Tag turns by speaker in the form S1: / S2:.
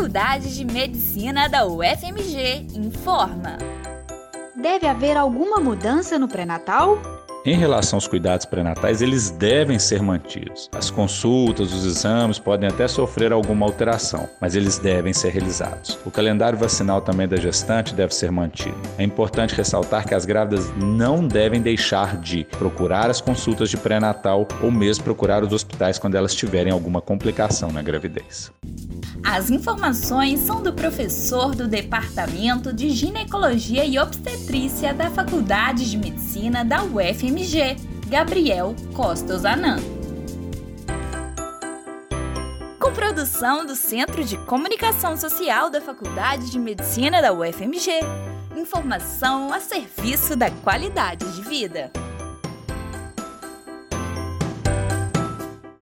S1: Faculdade de Medicina da UFMG informa.
S2: Deve haver alguma mudança no pré-natal?
S3: Em relação aos cuidados pré-natais, eles devem ser mantidos. As consultas, os exames podem até sofrer alguma alteração, mas eles devem ser realizados. O calendário vacinal também da gestante deve ser mantido. É importante ressaltar que as grávidas não devem deixar de procurar as consultas de pré-natal ou mesmo procurar os hospitais quando elas tiverem alguma complicação na gravidez.
S1: As informações são do professor do Departamento de Ginecologia e Obstetrícia da Faculdade de Medicina da UFMG, Gabriel Costa Zanan. Com produção do Centro de Comunicação Social da Faculdade de Medicina da UFMG. Informação a serviço da qualidade de vida.